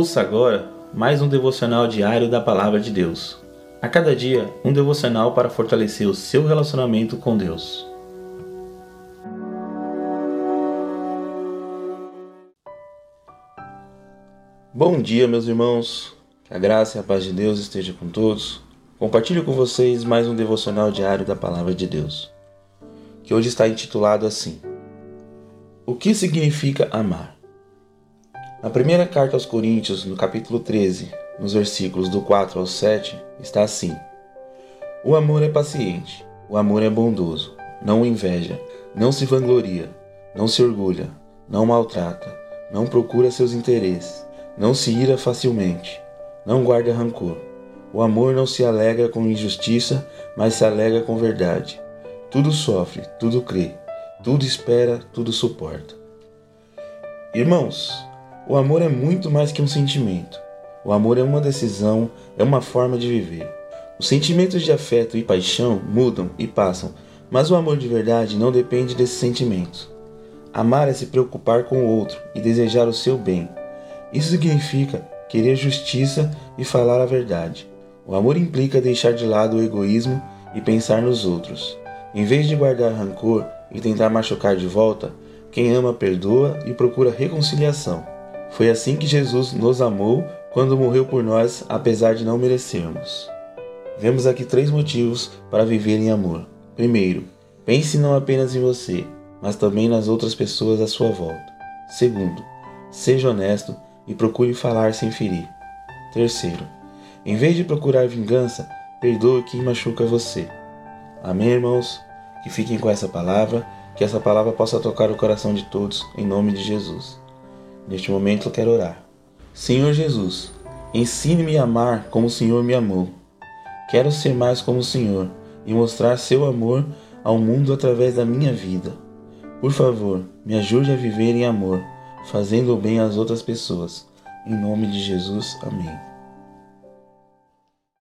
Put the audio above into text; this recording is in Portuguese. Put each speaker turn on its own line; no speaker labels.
Ouça agora mais um devocional diário da Palavra de Deus. A cada dia, um devocional para fortalecer o seu relacionamento com Deus. Bom dia, meus irmãos. Que a graça e a paz de Deus esteja com todos. Compartilho com vocês mais um devocional diário da Palavra de Deus, que hoje está intitulado assim: O que significa amar? Na primeira carta aos Coríntios, no capítulo 13, nos versículos do 4 ao 7, está assim: O amor é paciente, o amor é bondoso, não inveja, não se vangloria, não se orgulha, não maltrata, não procura seus interesses, não se ira facilmente, não guarda rancor. O amor não se alegra com injustiça, mas se alegra com verdade. Tudo sofre, tudo crê, tudo espera, tudo suporta. Irmãos, o amor é muito mais que um sentimento. O amor é uma decisão, é uma forma de viver. Os sentimentos de afeto e paixão mudam e passam, mas o amor de verdade não depende desses sentimentos. Amar é se preocupar com o outro e desejar o seu bem. Isso significa querer justiça e falar a verdade. O amor implica deixar de lado o egoísmo e pensar nos outros. Em vez de guardar rancor e tentar machucar de volta, quem ama perdoa e procura reconciliação. Foi assim que Jesus nos amou quando morreu por nós, apesar de não merecermos. Vemos aqui três motivos para viver em amor. Primeiro, pense não apenas em você, mas também nas outras pessoas à sua volta. Segundo, seja honesto e procure falar sem ferir. Terceiro, em vez de procurar vingança, perdoe quem machuca você. Amém, irmãos? Que fiquem com essa palavra, que essa palavra possa tocar o coração de todos, em nome de Jesus. Neste momento eu quero orar. Senhor Jesus, ensine-me a amar como o Senhor me amou. Quero ser mais como o Senhor e mostrar seu amor ao mundo através da minha vida. Por favor, me ajude a viver em amor, fazendo o bem às outras pessoas. Em nome de Jesus, amém.